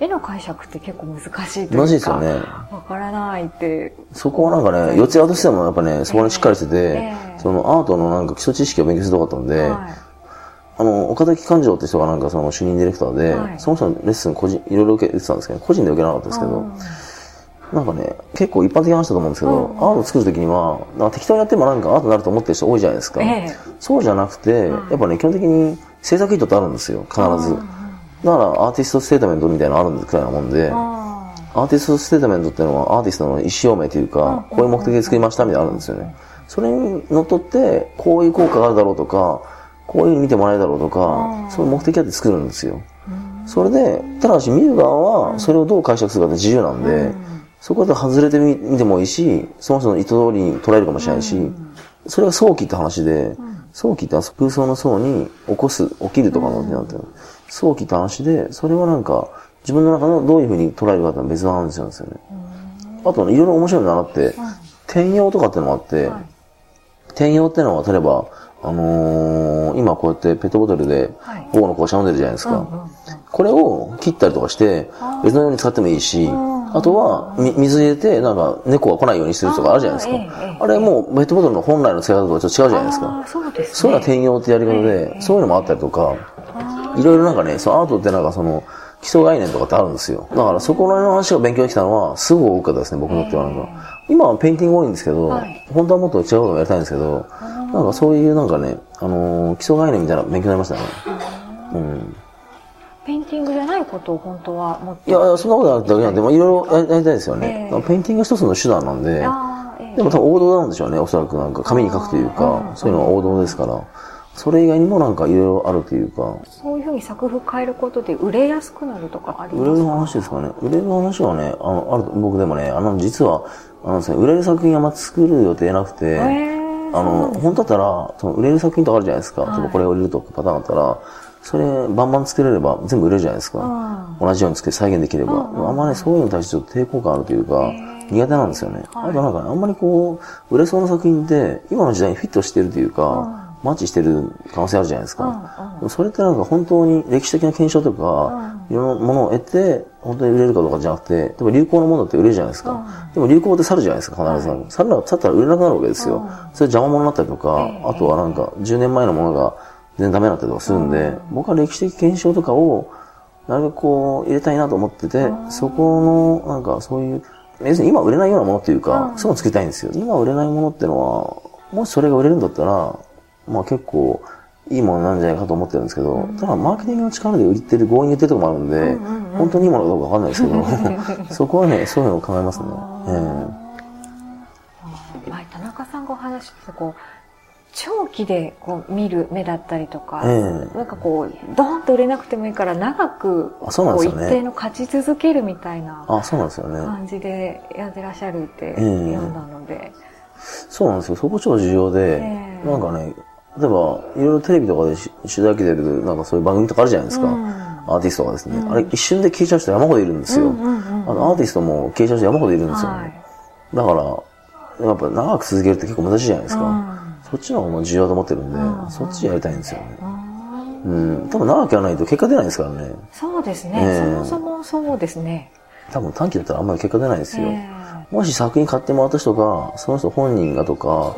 絵の解釈って結構難しいというか。難しいですよね。わからないって。そこはなんかね、四谷としてもやっぱね、そこにしっかりしてて、ええそのアートのなんか基礎知識を勉強するとこだったんで、はいあの、岡崎勘定って人がなんかその主任ディレクターで、はいその人のレッスン個人、いろいろ受けてたんですけど、個人で受けなかったんですけど、うんなんかね、結構一般的な話だと思うんですけど、うんアート作るときには、なんか適当にやってもなんかアートになると思ってる人多いじゃないですか。ええそうじゃなくて、うんやっぱね、基本的に制作意図ってあるんですよ、必ず。うんだからアーティストステートメントみたいなのあるくらいなもんで、あアーティストステートメントっていうのはアーティストの意思表明というか、うん。こういう目的で作りましたみたいなのあるんですよね。それにのっとって、こういう効果があるだろうとか、こういうふうに見てもらえるだろうとかう、ん。そういう目的あって作るんですよ。ーそれで、ただし見る側はそれをどう解釈するかって自由なんで、うん。そこで外れてみ見てもいいし、その人の意図通りに捉えるかもしれないし、それが早期って話で、早期って空想の層に起こす、起きるとかのってなって。る。早期って話で、それはなんか、自分の中のどういうふうに捉えるかって別の話なんですよね。あとね、いろいろ面白いのがあって、転用とかってのがあって、はい転用っていうのは、例えば、あのー今こうやってペットボトルではい、午後の紅茶飲んでるじゃないですか。うんうんうんこれを切ったりとかして別のように使ってもいいし、んあとは、み水入れて、なんか、猫が来ないようにするとかあるじゃないですか。あれもう、ペットボトルの本来の使い方とはちょっと違うじゃないですあか。ーそうですね。そういうのは転用ってやり方えで、えそういうのもあったりとか、いろいろなんかね、そのアートってなんかその、基礎概念とかってあるんですよ。だからそこら辺の話が勉強できたのは、すごく多かったですね、僕にとってはなんか。今はペインティング多いんですけど、はい本当はもっと違うこともやりたいんですけど、なんかそういうなんかね、あのー基礎概念みたいな勉強になりましたね。うん。ペインティングじゃないことを本当はもっと。いやそんなことなくてだけなんで、まあいろいろやりたいですよね。ええだからペインティングが一つの手段なんで、でも多分王道なんでしょうね、おそらくなんか紙に書くといううんか、そういうのは王道ですから、それ以外にもなんかいろいろあるというか、そういうふうに作風変えることで売れやすくなるとかありますか？売れる話ですかね。売れる話はね、あの、あると、僕でもね、あの、実は、あのですね、売れる作品あんま作る予定なくて、へーあの、本当だったら、その売れる作品とかあるじゃないですか。はい例えばこれを売れるとかパターンあったら、それ、バンバン作れれば全部売れるじゃないですか。う同じように作って再現できれば。あんまね、そういうのに対してちょっと抵抗感あるというか苦手なんですよね。はいあとなんかね、あんまりこう、売れそうな作品って、今の時代にフィットしてるというか、マッチしてる可能性あるじゃないですか。うんうんでもそれってなんか本当に歴史的な検証とか、いろんなものを得て、本当に売れるかどうかじゃなくて、例えば流行のものって売れるじゃないですか。うんでも流行って去るじゃないですか、必ず。去るな去ったら売れなくなるわけですよ。うんそれ邪魔者になったりとか、ええあとはなんか10年前のものが全然ダメになったりとかするんで、僕は歴史的検証とかを、なるべくこう入れたいなと思ってて、そこの、なんかそういう、別に今売れないようなものっていうか、うんそういうの作りたいんですよ。今売れないものってのは、もしそれが売れるんだったら、まあ結構、いいものなんじゃないかと思ってるんですけど、ただマーケティングの力で売ってる、強引に売ってるところもあるんで、うんうんうん。本当にいいものかどうかわかんないですけど、そこはね、そういうのを考えますね。え前田中さんがお話ししてこう長期でこう見る目だったりとか、ええ。なんかこうドーンと売れなくてもいいから長くこう一定の勝ち続けるみたいなあ、そうなんですよね。感じでやってらっしゃるってええ。読んだので、そうなんですよ。そこ超重要で、ええ。なんかね、例えば、いろいろテレビとかでし取材受けてる、なんかそういう番組とかあるじゃないですか。うんアーティストがですね。あれ一瞬で消えちゃう人山ほどいるんですよ。うんうんうんあのアーティストも消えちゃう人山ほどいるんですよね。はいだから、やっぱ長く続けるって結構難しいじゃないですか。うんそっちの方が重要だと思ってるんで、うんそっちやりたいんですよね。うんうん。多分長くやらないと結果出ないですからね。そうですね、ええそもそもそうですね。多分短期だったらあんまり結果出ないですよ。えもし作品買ってもらった人が、その人本人がとか、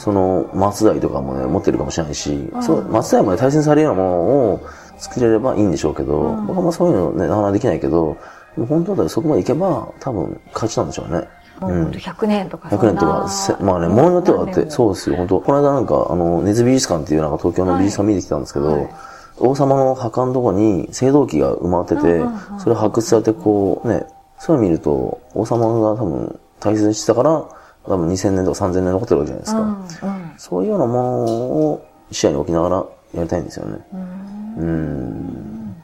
その松代とかもね、持ってるかもしれないし、ん。そう松代もね、対戦されるようなものを作れればいいんでしょうけど、うん。僕はまあそういうのね、なかなかできないけど、本当だったらそこまでいけば、多分勝ちなんでしょうね。もう本当100年とか100年とか、せまあね、ものによってはだって、そうですよ、本当。この間なんか、あの、根津美術館っていうなんか東京の美術館見てきたんですけど、はい。王様の墓のとこに青銅器が埋まってて、それ発掘されてこう、ね、そういうの見ると、王様が多分大切にしてたから、多分2000年とか3000年残ってるわけじゃないですか。うんうんそういうようなものを視野に置きながらやりたいんですよね。うんうん。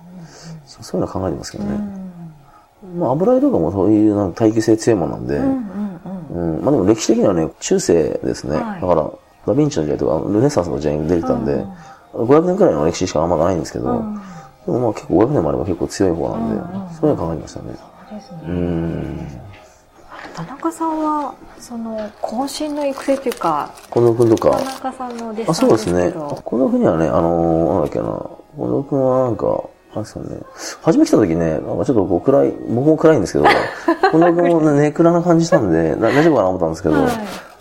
そそういうの考えてますけどね。まあ、油絵とかもそういうなんか耐久性強いものなんで、うんうんうんうん、まあでも歴史的にはね、中世ですね。はいだから、ダヴィンチの時代とか、ルネサンスの時代に出てきたんで、500年くらいの歴史しかあんまないんですけど、うんでもまあ結構500年もあれば結構強い方なんで、うんうんそういうの考えましたね。そうですねうん。田中さんはその渾身の育成というか近藤君と田か、中さんの弟子あ、さんでそうですね。すけど近藤君にはね、あのーなんだっけな、近藤君はなんか、あれですよね。初め来た時ね、なんかちょっとこう暗い、僕も暗いんですけど、この僕もね、暗な感じしたんで、大丈夫かなと思ったんですけど、はい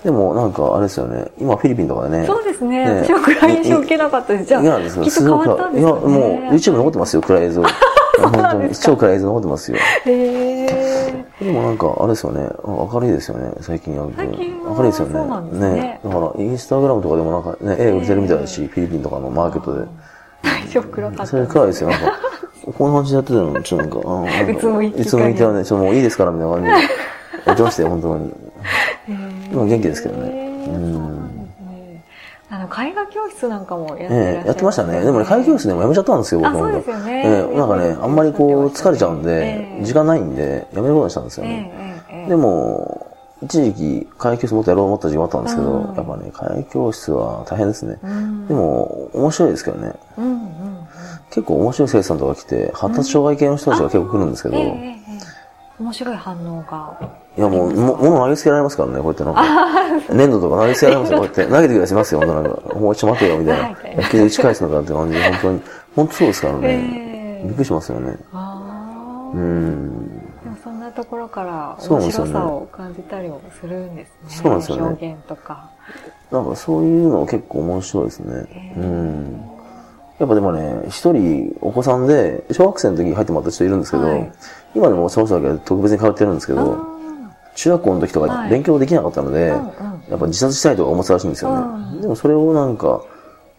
でもなんかあれですよね、今フィリピンとかでね。そうですね。ね私は暗い印象受けなかったです。じゃあ、いやですよきっと変わったんですよね。いや、もう YouTube 残ってますよ、暗い映像。本当に。超暗い映像残ってますよ。へでもなんか、あれですよね、明るいですよね、最近は。最近は明るいですよね。そうなんですねだから、インスタグラムとかでもなんかね、絵売れてるみたいだし、フィリピンとかのマーケットで。ー。最初暗かった。それ暗いですよ、なんか。こんな感じでやってたの、ちょっとなんか、あのなんかうつむいていつもいてはね、ちょっともういいですから、みたいな感じで。やってましたよ、本当に。今元気ですけどねうんあの、絵画教室なんかもやってらっしゃいええやってましたね。でもね、会議教室でもやめちゃったんですよ、僕も。あそうですよねええなんかね、あんまりこう、疲れちゃうんでえ、え時間ないんで、やめることにしたんですよえね。えええでも、一時期、会議教室もっとやろうと思った時期もあったんですけど、うんやっぱね、会議教室は大変ですね。うんでも、面白いですけどね。うんうんうん結構面白い生徒さんとか来て、発達障害系の人たちが結構来るんですけど、面白い反応が。やもう、も物投げつけられますからね、こうやってなんか。粘土とか投げつけられますよ、こうやって。投げてくださいますよ、本当なんか。もうちょっと待てよ、みたいなはい。野球で打ち返すのかって感じで、本当に。本当そうですからね。ええびっくりしますよね。ああ。うん。でもそんなところからそうなんですよね面白さを感じたりもするんですね。そうなんですよね表現とか。なんかそういうの結構面白いですね。えうん。やっぱでもね、一人お子さんで、小学生の時に入ってもらった人いるんですけど、はい今でもその人だけ特別に通ってるんですけあど、中学校の時とかはい勉強できなかったので、うんうんやっぱ自殺したいとか思ってたらしいんですよね。でもそれをなんか、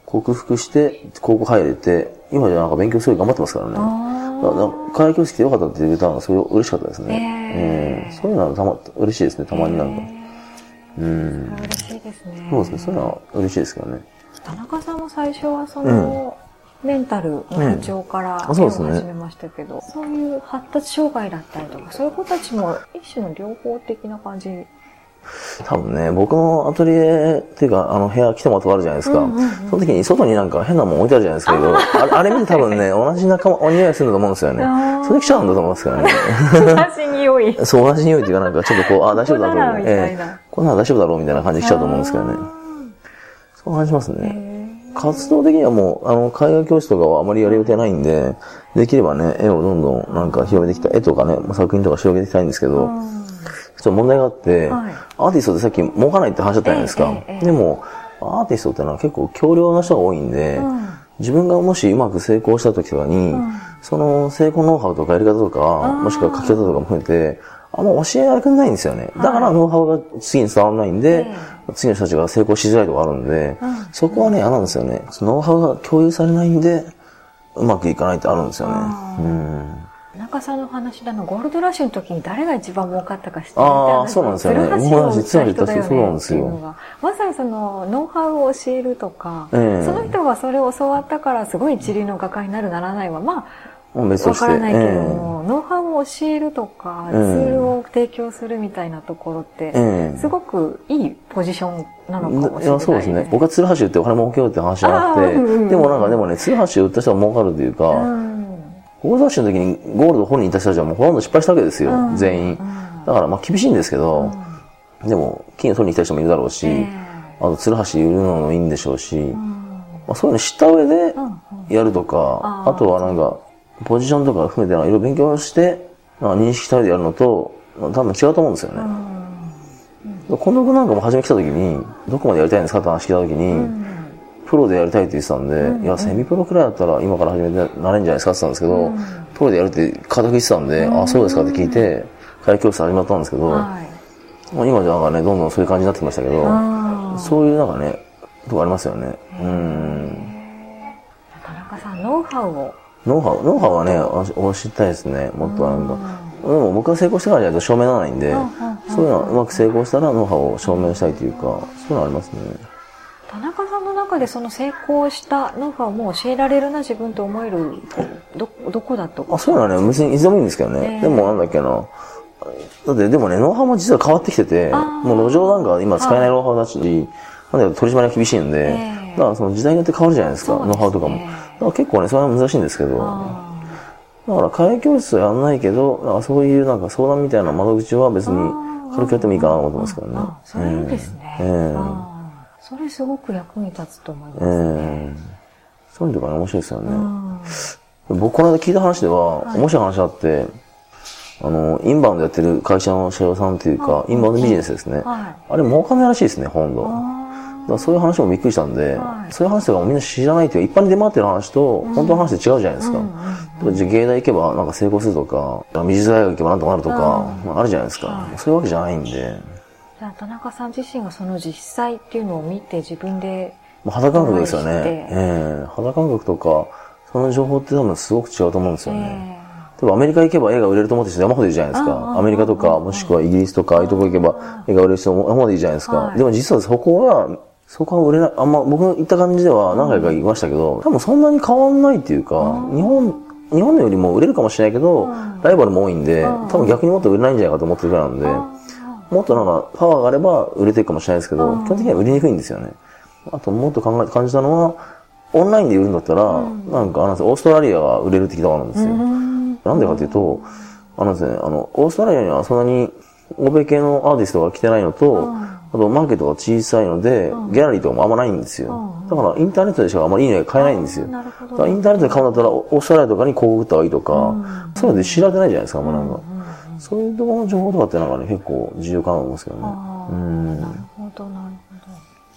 克服して、高校入れて、今じゃなんか勉強すごい頑張ってますからね。あだから会計教室来てよかったって言ってたのがすごい嬉しかったですね。えうんそういうのはたま、嬉しいですね、たまになんか。うん。あ嬉しいですね。そうですね、そういうのは嬉しいですけどね。田中さんも最初はその、メンタルの不調から絵を始めましたけど、そういう発達障害だったりとか、そういう子たちも一種の療法的な感じ？多分ね、僕のアトリエっていうか、あの部屋来てもらったあるじゃないですか。うんうんうんその時に外になんか変なもん置いてあるじゃないですかけど、あれあれ見て多分ね、同じ仲間、お匂いするんだと思うんですよね。それ来ちゃうんだと思うんですからね。同じ匂い。そう、同じ匂いっていうかなんかちょっとこう、あ、大丈夫だろう。みたいなええこんなの大丈夫だろうみたいな感じで来ちゃうと思うんですけどね。そう感じますね。へ活動的にはもう、あの、海外教室とかはあまりやる予定ないんで、できればね、絵をどんどんなんか広げてきた、絵とかね、作品とか広げていきたいんですけど、ちょっと問題があって、はい。アーティストってさっき儲かないって話だったじゃないですか？ええええ。でも、アーティストってのは結構強量な人が多いんで、うん。自分がもしうまく成功した時とかに、ん。その成功ノウハウとかやり方とか、もしくは書き方とかも含めて、あんま教えられてないんですよね。だからノウハウが次に伝わらないんで、え次の人たちが成功しづらいとこあるんで、うんそこはね、嫌なんですよね。ノウハウが共有されないんで、うまくいかないってあるんですよね。あーうん田中さんの話だの、ゴールドラッシュの時に誰が一番儲かったか知ってるあーそうなんですよね鶴橋を売った人だよねそうなんですよまさにその、ノウハウを教えるとか、ええその人がそれを教わったからすごい一流の画家になるならないは、まあ。わからないけれどえも、ノウハウを教えるとか、ツえ。えールを提供するみたいなところって、ええ。すごくいいポジションなのかもしれないいや、そうですね。僕は鶴橋売ってお金儲けようって話じゃなくて、んでもなんかでもね、鶴橋売った人は儲かるというか、うん。ゴールドの時にゴールド本人いた人たちはもうほとんど失敗したわけですよ、うん。全員。だからまあ厳しいんですけど、でも金を取りに来た人もいるだろうし、ええ。あと鶴橋売るのもいいんでしょうし、うん。まあ、そういうの知った上でうんやるとか、あとはなんか、ポジションとか含めていろいろ勉強して、なんか認識した上でやるのと、まあ多分違うと思うんですよね。近藤君なんかも初め来た時に、どこまでやりたいんですかって話聞いた時に、プロでやりたいって言ってたんで、いや、セミプロくらいだったら今から始めてなれるんじゃないですかって言ったんですけど、プロでやるって固く言ってたんで、あ、そうですかって聞いて、会教室始まったんですけど、はい。まあ今じゃなんかね、どんどんそういう感じになってきましたけど、そういうなんかね、とこありますよね。うん。田中さん、ノウハウを。ノウハウ、ノウハウはね、お知りたいですね。もっとなんか。でも僕が成功してからじゃないと証明ならないんで、そういうのはうまく成功したらノウハウを証明したいというか、そういうのありますね。田中さんの中でその成功したノウハウも教えられるな自分と思える、ど、どこだと？あ、そういうのはね、別にいつでもいいんですけどね。ええでもなんだっけな。だってでもね、ノウハウも実は変わってきてて、もう路上なんか今使えないノウハウだし、なんだ取り締まりが厳しいんで、ええだからその時代によって変わるじゃないですか、ねノウハウとかも。結構ね、それは難しいんですけど、あだから会計教室はやんないけど、そういうなんか相談みたいな窓口は別に軽くやってもいいかなと思ってますけどね。それいいですね。えー。それすごく役に立つと思いますええ。ね。そういうのとかね、面白いですよね。うん。僕この間聞いた話では、面白い話あって、あの、インバウンドやってる会社の社長さんっていうか、インバウンドビジネスですね。はい。あれ儲かんないらしいですね、ほとんど。だそういう話もびっくりしたんで、はい。そういう話とかもみんな知らないというか、一般に出回ってる話と、本当の話って違うじゃないですか。例えばじ芸大行けばなんか成功するとか、美術大学行けばなんとかなるとか、まああるじゃないですか、はい。そういうわけじゃないんで、ーじゃあ田中さん自身がその実際っていうのを見て自分でまあ肌感覚ですよね。ええ肌感覚とか、その情報って多分すごく違うと思うんですよね。え例えばアメリカ行けば映画売れると思って山ほどいるじゃないですうんうんか。アメリカとか、もしくはイギリスとか、ああ。いうとこ行けば映画売れる人も山ほどいるじゃないですかは。いでも実はそこは、そこは売れない、あんま僕の行った感じでは何回か行きましたけど、多分そんなに変わんないっていうか、日本、日本のよりも売れるかもしれないけど、ライバルも多いんで、多分逆にもっと売れないんじゃないかと思ってるぐらいなんで、もっとなんかパワーがあれば売れていくかもしれないですけど、基本的には売りにくいんですよね。あともっと考え、感じたのは、オンラインで売るんだったら、なんかあの、オーストラリアが売れるって聞いたことあるんですよ。なんでかというと、あのですね、あの、オーストラリアにはそんなに欧米系のアーティストが来てないのと、あとマーケットが小さいので、ギャラリーとかもあんまないんですよ。だからインターネットでしかあんまりいいのが買えないんですよ。なるほどだからインターネットで買うんだったら、オーストラリアとかに広告打った方がいいとか、そういうので知られてないじゃないですか、あんまなんか。そういうところの情報とかってなんかね、結構重要かなと思うんですけどね。なるほどなるほど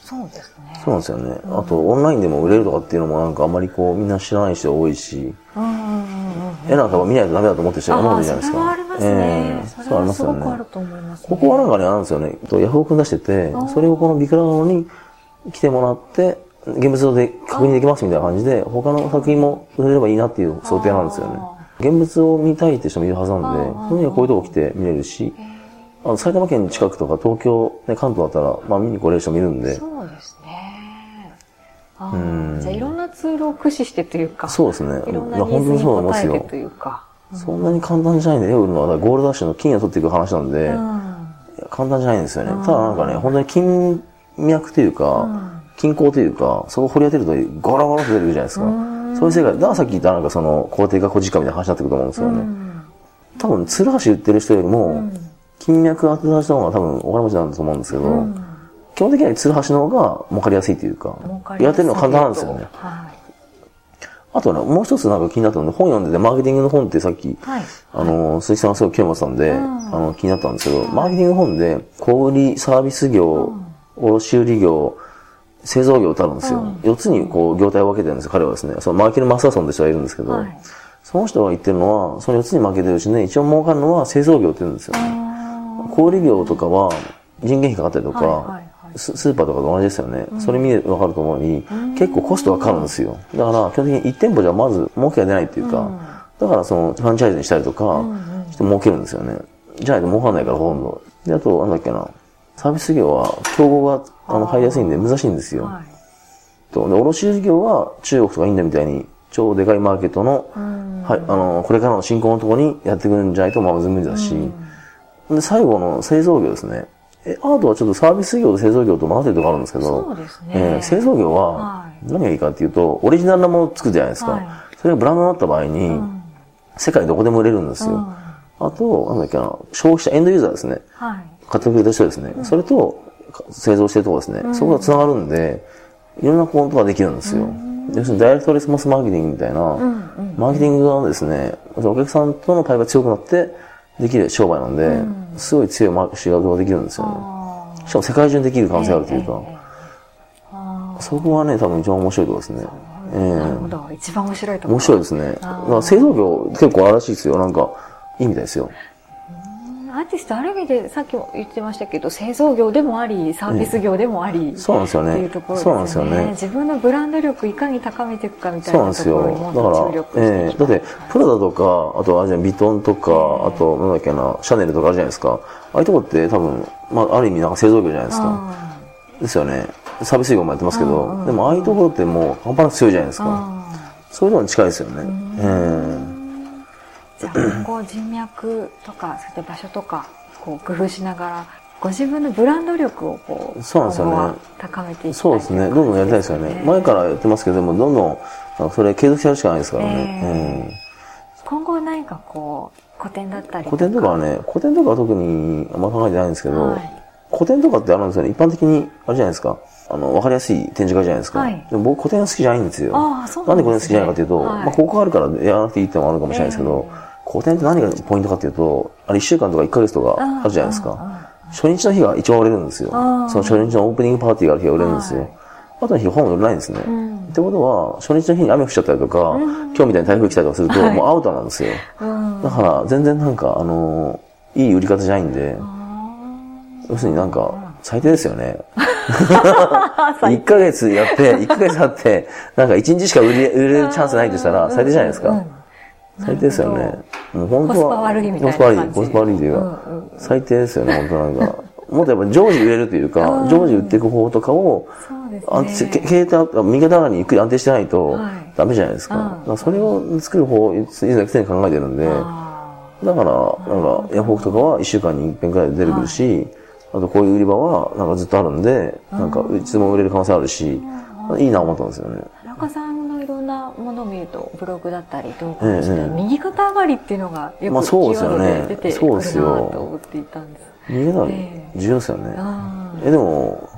そうですねそうなんですよね。あと、オンラインでも売れるとかっていうのもなんかあんまりこう、みんな知らない人多いし、うんうんうんうん絵なんかは見ないとダメだと思ってる人が山ほどいるじゃないですか。ありますね、ええそうありますよはすごくあるね。と思います、ね、ここはなんかね、あるんですよね。とヤフオクに出してて、それをこのビクラロに来てもらって、現物像で確認できますみたいな感じで、他の作品も売れればいいなっていう想定なんですよね。現物を見たいって人もいるはずなんで、そのにはこういうとこ来て見れるし、あの埼玉県近くとか東京、ね、関東だったら、まあ見に来れる人もいるんで、そうですね。あーじゃあいろんなツールを駆使してというかそうですね。いろんなニーズに本当にそう思いますよ。応えてと。いうか。そんなに簡単じゃないんで、売るのは、ゴールドダッシュの金を取っていく話なんで、うん。簡単じゃないんですよね。ただなんかね、本当に金脈というか、均衡というか、そこを掘り当てるとゴロゴロと出てくるじゃないですか。そういう世界、だからさっき言ったなんかその、皇帝か古事かみたいな話になってくると思うんですよね。多分、鶴橋売ってる人よりも、金脈当てた人の方が多分お金持ちなんだと思うんですけど、基本的には鶴橋の方が儲かりやすいというか儲か、りやってるのは簡単なんですよね。はいあとね、もう一つなんか気になったので、本読んでて、マーケティングの本ってさっき、はいあの、鈴木さんがすごい興味持ってたんで、あの、気になったんですけど、マーケティングの本で、小売り、サービス業、卸売業、製造業ってあるんですよ。4つにこう、業態を分けてるんですよ、彼はですね。そのマーケル・マスターソンって人がいるんですけど、はいその人が言ってるのは、その4つに分けてるうちね、一応儲かるのは製造業って言うんですよね。小売業とかは人件費かかったりとか、はいはいはい。ススーパーとかと同じですよね。それ見てわかると思うに、結構コストがかかるんですよ。だから、基本的に1店舗じゃまず儲けが出ないっていうか、だからそのフランチャイズにしたりとか、して儲けるんですよね。じゃないと儲かんないからほとんど。で、あと、なんだっけな、サービス業は競合があの入りやすいんで難しいんですよ。はい。とで、卸売業は中国とかインドみたいに超でかいマーケットの、はい、あの、これからの進行のところにやってくるんじゃないとまず無理だし、で、最後の製造業ですね。え、アートはちょっとサービス業と製造業と混ざってるところあるんですけど、そうですねえー製造業はは何がいいかっていうと、オリジナルなものを作るじゃないですか。はいそれがブランドになった場合に、世界どこでも売れるんですよ。あと、なんだっけな、消費者、エンドユーザーですね。はい買ってくれた人ですね。それと、か製造してるところですね。そこが繋がるんで、いろんなことができるんですよ。要するにダイレクトレスポンスマーケティングみたいな、マーケティングがですね、お客さんとの対話が強くなってできる商売なんで、すごい強いマーケ仕事ができるんですよね。しかも世界中にできる可能性があるというか、そこがね、多分一番面白いところですね。ええなるほど一番面白いところ面白いですね。製造業結構あるらしいですよ。なんか、いいみたいですよ。アーティストある意味でさっきも言ってましたけど製造業でもありサービス業でもあり、そうなんですよねっていうところですよねですよね自分のブランド力いかに高めていくかみたいなんですよなところにも。っだと注から、力していええきたいだって、プラダとか、あとあれじビトンとか、あと、なんだっけな、シャネルとかあるじゃないですか。ああいうとこって多分、まあ、ある意味なんか製造業じゃないですか。ですよね。サービス業もやってますけど、でもああいうところってもう半端なく強いじゃないですか。そういうのに近いですよね。えじゃあ今後人脈とかそういった場所とかこう工夫しながらご自分のブランド力をこうそうなんですよね高めていきたいえそうですね。どんどんやりたいですよね。前からやってますけど、でもどんどん、それ継続してやるしかないですからね。え今後何かこう古典だったりえ古典とかはね、古典とかは特にあんま考えてないんですけど、はい古典とかってあるんですよね。一般的に、あれじゃないですか。あの、わかりやすい展示会じゃないですか。はいでも僕古典が好きじゃないんですよ。ああそうなでなんんで古典好きじゃないかというと、はいまあ、ここがあるからやらなくていいってのもあるかもしれないですけど、古典って何がポイントかっていうと、あれ1週間とか1ヶ月とかあるじゃないですか。初日の日が一番売れるんですよ。そあのー初日のオープニングパーティーがある日が売れるんですよ。はいあとの日本売れないんですね。んってことは、初日の日に雨降っちゃったりとか、今日みたいに台風来たりとかすると、はいもうアウトなんですよ。うん。だから、全然なんか、あのいい売り方じゃないんで、要するになんか、最低ですよね。1ヶ月やって、1ヶ月あって、なんか1日しか売れ売れるチャンスないとしたら、最低じゃないですか。最低ですよね。もう本当は。コスパ悪いみたいなコスパ悪い、感じコスパ悪いというか、うんうん最低ですよね、本当なんか。もっとやっぱ常時売れるというか、常時売っていく方法とかを、そうですあね。け経営右肩上がりにゆっくり安定してないとはいダメじゃないですか。それを作る方をいつも常に考えてるんで、あだから、なんか、ヤフオクとかは1週間に1遍くらいで出てくるし、あとこういう売り場はなんかずっとあるんで、なんかいつでも売れる可能性あるし、いいな思ったんですよね。さんものを見ると、ブログだったり動画でしたりええ右肩上がりっていうのがよくキまあそうーワードですよねで出てくそうるなとですよ思っていたんです。右肩上がりええ重要ですよね。あえ、でも、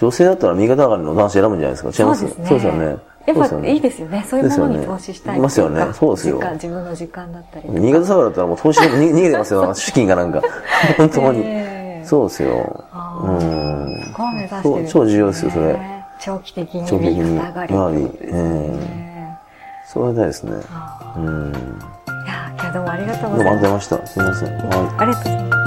女性だったら右肩上がりの男子選ぶんじゃないですか？違います？そうですよね。やっそうですよねぱいいですよね。そういうものに投資したいいますよねそうですよ自分の時間だったり。新潟下がりだったらもう投資が逃げてますよ、資金がなんか。本当に。ええそうですよ。うん。そこは目指してるんですねそう超重要ですよそれ長期的に長期的に上がりってことですね。そうやりたいですね。あうん。ーいやー今日どうもありがとうございまました。すみません。はい。す。ありがとうございます。